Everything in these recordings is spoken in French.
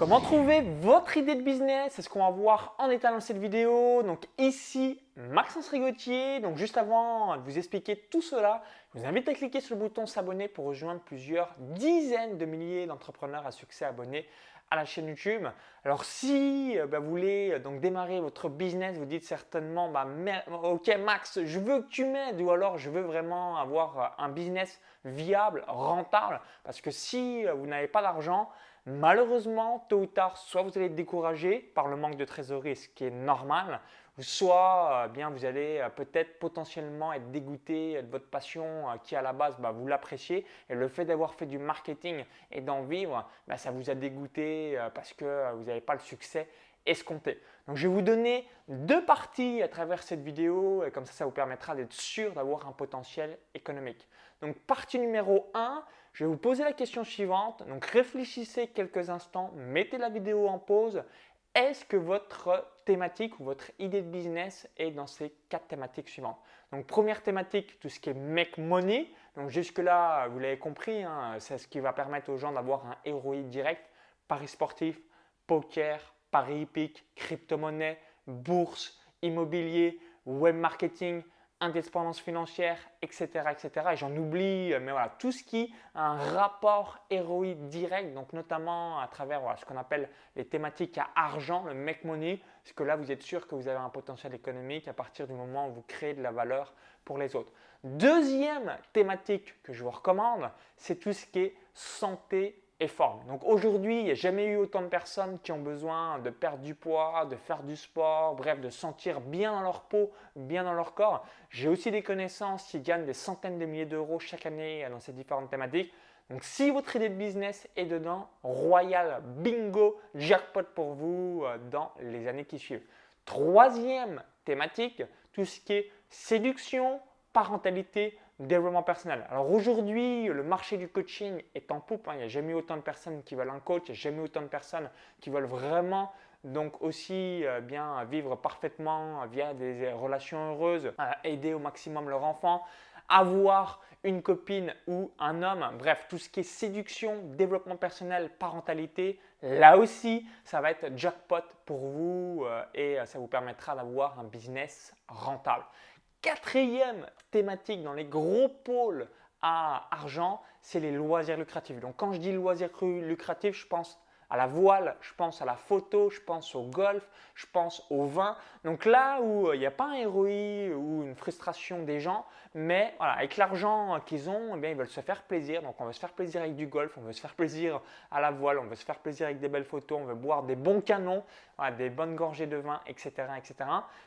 Comment trouver votre idée de business? C'est ce qu'on va voir en état dans cette vidéo? Donc ici, Maxence Rigotier. Donc juste avant de vous expliquer tout cela, je vous invite à cliquer sur le bouton s'abonner pour rejoindre plusieurs dizaines de milliers d'entrepreneurs à succès abonnés à la chaîne YouTube. Alors si euh, bah, vous voulez euh, donc démarrer votre business, vous dites certainement bah, ok Max, je veux que tu m'aides ou alors je veux vraiment avoir euh, un business viable, rentable parce que si vous n'avez pas d'argent, malheureusement tôt ou tard, soit vous allez être découragé par le manque de trésorerie, ce qui est normal, soit euh, bien vous allez euh, peut-être potentiellement être dégoûté de votre passion euh, qui à la base bah, vous l'appréciez et le fait d'avoir fait du marketing et d'en vivre, bah, ça vous a dégoûté parce que vous n'avez pas le succès escompté. Donc je vais vous donner deux parties à travers cette vidéo et comme ça ça vous permettra d'être sûr d'avoir un potentiel économique. Donc partie numéro 1, je vais vous poser la question suivante. Donc réfléchissez quelques instants, mettez la vidéo en pause est-ce que votre thématique ou votre idée de business est dans ces quatre thématiques suivantes? Donc première thématique, tout ce qui est make money. Donc jusque-là, vous l'avez compris, hein, c'est ce qui va permettre aux gens d'avoir un ROI direct. Paris sportif, poker, paris hippique, crypto-monnaie, bourse, immobilier, web marketing, indépendance financière, etc. etc. Et j'en oublie, mais voilà, tout ce qui a un rapport héroïque direct, donc notamment à travers ce qu'on appelle les thématiques à argent, le make money, parce que là, vous êtes sûr que vous avez un potentiel économique à partir du moment où vous créez de la valeur pour les autres. Deuxième thématique que je vous recommande, c'est tout ce qui est santé forme. Donc aujourd'hui, il n'y a jamais eu autant de personnes qui ont besoin de perdre du poids, de faire du sport, bref, de sentir bien dans leur peau, bien dans leur corps. J'ai aussi des connaissances qui gagnent des centaines de milliers d'euros chaque année dans ces différentes thématiques. Donc si votre idée de business est dedans, royal, bingo, jackpot pour vous euh, dans les années qui suivent. Troisième thématique, tout ce qui est séduction, parentalité, développement personnel. Alors aujourd'hui, le marché du coaching est en poupe. Hein. Il n'y a jamais autant de personnes qui veulent un coach, il n'y a jamais autant de personnes qui veulent vraiment donc aussi euh, bien vivre parfaitement via des relations heureuses, aider au maximum leur enfant, avoir une copine ou un homme, bref, tout ce qui est séduction, développement personnel, parentalité, là aussi, ça va être jackpot pour vous euh, et ça vous permettra d'avoir un business rentable. Quatrième thématique dans les gros pôles à argent, c'est les loisirs lucratifs. Donc quand je dis loisirs lucratifs, je pense à la voile, je pense à la photo, je pense au golf, je pense au vin. Donc là où euh, il n'y a pas un ROI ou une frustration des gens, mais voilà, avec l'argent qu'ils ont, eh bien, ils veulent se faire plaisir. Donc on veut se faire plaisir avec du golf, on veut se faire plaisir à la voile, on veut se faire plaisir avec des belles photos, on veut boire des bons canons, des bonnes gorgées de vin, etc. etc.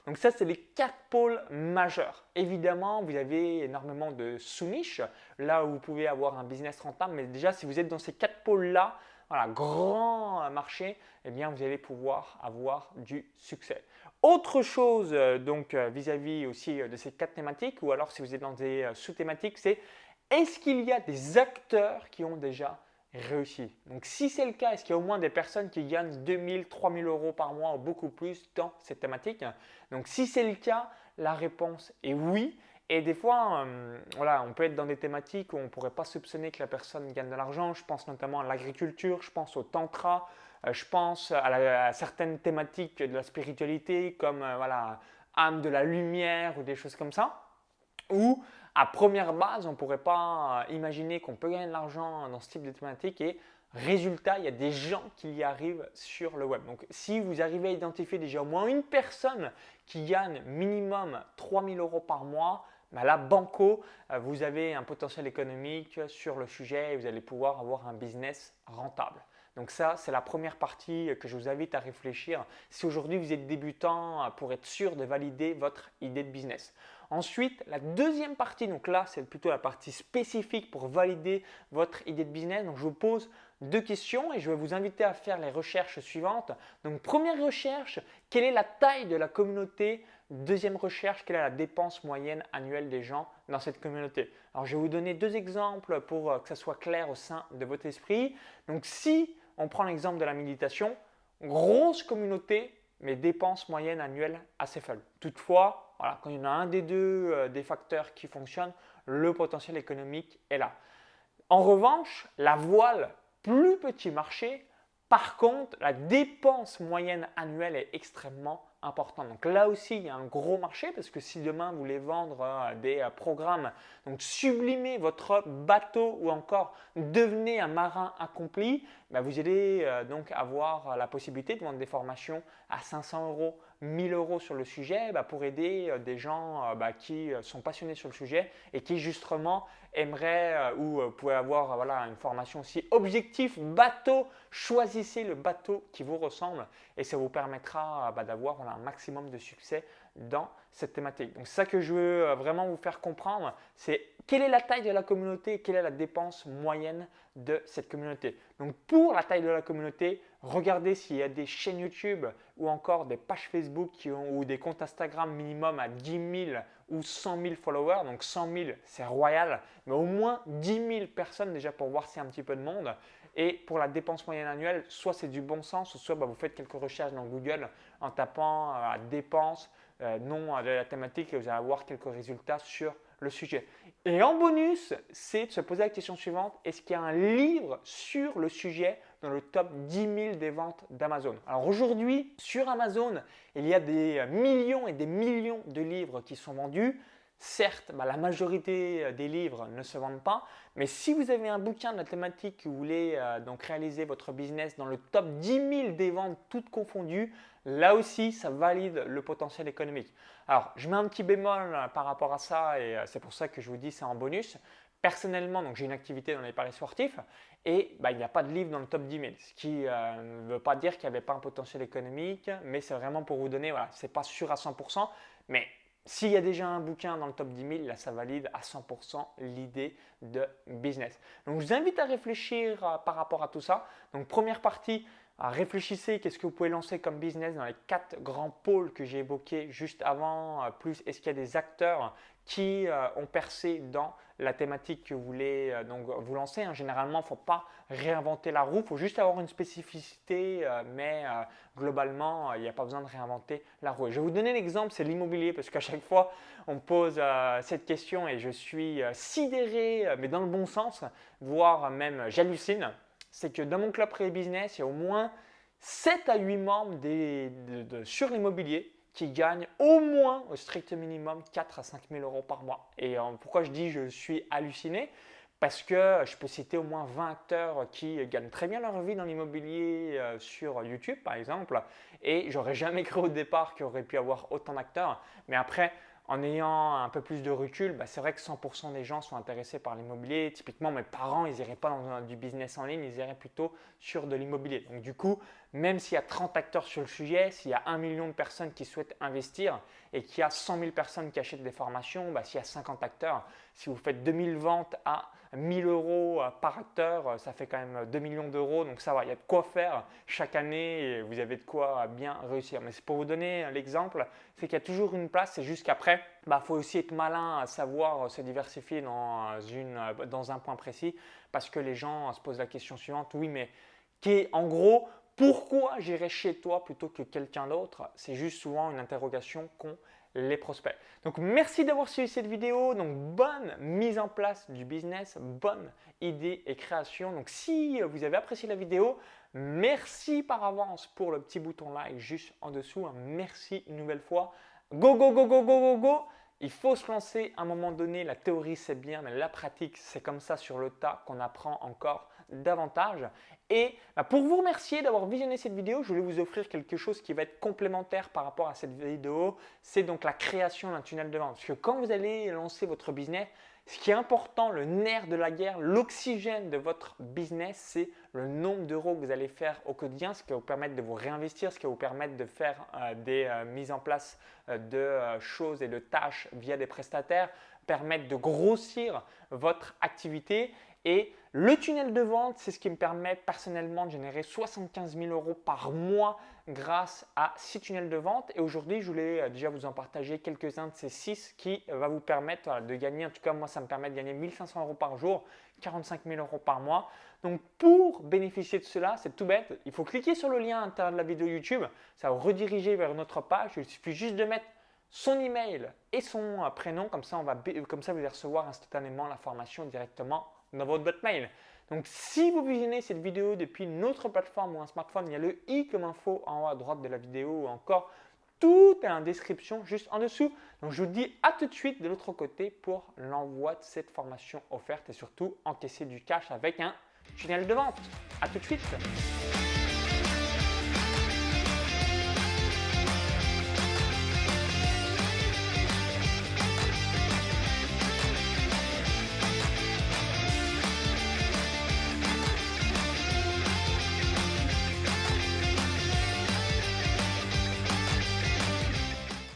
Donc ça, c'est les quatre pôles majeurs. Évidemment, vous avez énormément de sous-niches, là où vous pouvez avoir un business rentable, mais déjà, si vous êtes dans ces quatre pôles-là, voilà, grand marché, eh bien, vous allez pouvoir avoir du succès. Autre chose euh, donc euh, vis-à-vis aussi euh, de ces quatre thématiques, ou alors si vous êtes dans des sous-thématiques, c'est est-ce qu'il y a des acteurs qui ont déjà réussi? Donc si c'est le cas, est-ce qu'il y a au moins des personnes qui gagnent 2000, 3000 euros par mois ou beaucoup plus dans cette thématique? Donc si c'est le cas, la réponse est oui. Et des fois, euh, voilà, on peut être dans des thématiques où on ne pourrait pas soupçonner que la personne gagne de l'argent. Je pense notamment à l'agriculture, je pense au tantra, euh, je pense à, certaines thématiques de la spiritualité comme euh, voilà, âme de la lumière ou des choses comme ça. Ou à première base, on ne pourrait pas imaginer qu'on peut gagner de l'argent dans ce type de thématique et Résultat, il y a des gens qui y arrivent sur le web. Donc, si vous arrivez à identifier déjà au moins une personne qui gagne minimum 3000 euros par mois, bah là, banco, euh, vous avez un potentiel économique sur le sujet et vous allez pouvoir avoir un business rentable. Donc ça, c'est la première partie que je vous invite à réfléchir si aujourd'hui vous êtes débutant pour être sûr de valider votre idée de business. Ensuite, la deuxième partie, donc là, c'est plutôt la partie spécifique pour valider votre idée de business. Donc je vous pose deux questions et je vais vous inviter à faire les recherches suivantes. Donc première recherche, quelle est la taille de la communauté Deuxième recherche, quelle est la dépense moyenne annuelle des gens dans cette communauté Alors je vais vous donner deux exemples pour euh, que ça soit clair au sein de votre esprit. Donc si on prend l'exemple de la méditation, grosse communauté, mais dépenses moyennes annuelles assez faibles. Toutefois, voilà, quand il y en a un des deux euh, des facteurs qui fonctionne, le potentiel économique est là. En revanche, la voile, plus petit marché, Par contre, la dépense moyenne annuelle est extrêmement importante. Donc là aussi, il y a un gros marché parce que si demain vous voulez vendre euh, des euh, programmes, donc sublimer votre bateau ou encore devenir un marin accompli, bah, vous allez euh, donc avoir la possibilité de vendre des formations à 500 euros, 1000 euros sur le sujet bah, pour aider des gens bah, qui sont passionnés sur le sujet et qui justement aimeraient ou pouvez avoir voilà, une formation aussi objectif bateau. Choisissez le bateau qui vous ressemble et ça vous permettra d'avoir maximum de succès dans cette thématique. Donc ça que je veux euh, vraiment vous faire comprendre, c'est quelle est la taille de la communauté, quelle est la dépense moyenne de cette communauté. Donc pour la taille de la communauté, regardez s'il y a des chaînes YouTube ou encore des pages Facebook qui ont, ou des comptes Instagram minimum à 10 000 ou 100 000 followers. Donc 100 000, c'est royal, mais au moins 10 000 personnes déjà pour voir a un petit peu de monde. Et pour la dépense moyenne annuelle, soit c'est du bon sens, soit bah, vous faites quelques recherches dans Google en tapant euh, dépenses, euh, nom de la thématique et vous allez avoir quelques résultats sur le sujet. Et en bonus, c'est de se poser la question suivante, est-ce qu'il y a un livre sur le sujet dans le top 10 000 des ventes d'Amazon Alors aujourd'hui, sur Amazon, il y a des millions et des millions de livres qui sont vendus. Certes, bah, la majorité euh, des livres ne se vendent pas, mais si vous avez un bouquin de la thématique que vous voulez euh, donc réaliser votre business dans le top 10 000 des ventes toutes confondues, là aussi, ça valide le potentiel économique. Alors, je mets un petit bémol euh, par rapport à ça et c'est pour ça que je vous dis c'est en bonus. Personnellement, j'ai une activité dans les paris sportifs et bah, il n'y a pas de livre dans le top 10 000, ce qui ne veut pas dire qu'il n'y avait pas un potentiel économique, mais c'est vraiment pour vous donner, voilà, c'est pas sûr à 100%, mais s'il y a déjà un bouquin dans le top 10 000, là, ça valide à 100% l'idée de business. Donc, je vous invite à réfléchir par rapport à tout ça. Donc, première partie, réfléchissez qu'est-ce que vous pouvez lancer comme business dans les quatre grands pôles que j'ai évoqués juste avant. Euh, plus, est-ce qu'il y a des acteurs qui euh, ont percé dans la thématique que vous voulez euh, donc vous lancer. Hein? Généralement, il ne faut pas réinventer la roue, il faut juste avoir une spécificité, mais globalement, il n'y a pas besoin de réinventer la roue. Je vais vous donner l'exemple, c'est l'immobilier, parce qu'à chaque fois, on me pose cette question et je suis sidéré, mais dans le bon sens, voire même j'hallucine c'est que dans mon club Pré Business, il y a au moins 7 à 8 membres sur l'immobilier qui gagnent au moins, au strict minimum, 4 à 5 000 euros par mois. Et euh, pourquoi je dis je suis halluciné? Parce que je peux citer au moins 20 acteurs qui gagnent très bien leur vie dans l'immobilier euh, sur YouTube, par exemple. Et j'aurais jamais cru au départ qu'il aurait pu avoir autant d'acteurs. Mais après, en ayant un peu plus de recul, bah, c'est vrai que 100% des gens sont intéressés par l'immobilier. Typiquement, mes parents, ils n'iraient pas dans du business en ligne, ils iraient plutôt sur de l'immobilier. Donc du coup, même s'il y a 30 acteurs sur le sujet, s'il y a 1 million de personnes qui souhaitent investir et qu'il y a 100 000 personnes qui achètent des formations, bah, s'il y a 50 acteurs, si vous faites 2000 ventes à 1000 euros euh, par acteur, euh, ça fait quand même 2 millions d'euros. Donc ça va, il y a de quoi faire chaque année et vous avez de quoi bien réussir. Mais c'est pour vous donner l'exemple, c'est qu'il y a toujours une place. C'est juste qu'après, il bah, faut aussi être malin à savoir se diversifier dans, une, dans un point précis parce que les gens se posent la question suivante. Oui, mais qui en gros, pourquoi j'irai chez toi plutôt que quelqu'un d'autre? C'est juste souvent une interrogation qu'ont les prospects. Donc merci d'avoir suivi cette vidéo. Donc bonne mise en place du business, bonne idée et création. Donc si vous avez apprécié la vidéo, merci par avance pour le petit bouton like juste en dessous. Merci une nouvelle fois. Go go go go go go go il faut se lancer à un moment donné. La théorie, c'est bien, mais la pratique, c'est comme ça sur le tas qu'on apprend encore davantage. Et bah, pour vous remercier d'avoir visionné cette vidéo, je voulais vous offrir quelque chose qui va être complémentaire par rapport à cette vidéo. C'est donc la création d'un tunnel de vente. Parce que quand vous allez lancer votre business, ce qui est important, le nerf de la guerre, l'oxygène de votre business, c'est le nombre d'euros que vous allez faire au quotidien, ce qui va vous permettre de vous réinvestir, ce qui va vous permettre de faire euh, des euh, mises en place euh, de choses et de tâches via des prestataires, permettre de grossir votre activité et le tunnel de vente, c'est ce qui me permet personnellement de générer 75 000 euros par mois grâce à six tunnels de vente. Et aujourd'hui, je voulais euh, déjà vous en partager quelques-uns de ces six qui euh, va vous permettre de gagner, en tout cas moi, ça me permet de gagner 1500 euros par jour, 45 000 euros par mois. Donc pour bénéficier de cela, c'est tout bête. Il faut cliquer sur le lien à l'intérieur de la vidéo YouTube. Ça va rediriger vers notre page. Il suffit juste de mettre son email et son euh, prénom. Comme ça, on va, comme ça vous allez recevoir instantanément l'information directement dans votre boîte mail. Donc si vous visionnez cette vidéo depuis une autre plateforme ou un smartphone, il y a le i comme info en haut à droite de la vidéo ou encore tout est en description juste en dessous. Donc je vous dis à tout de suite de l'autre côté pour l'envoi de cette formation offerte et surtout encaisser du cash avec un tunnel de vente. À tout de suite.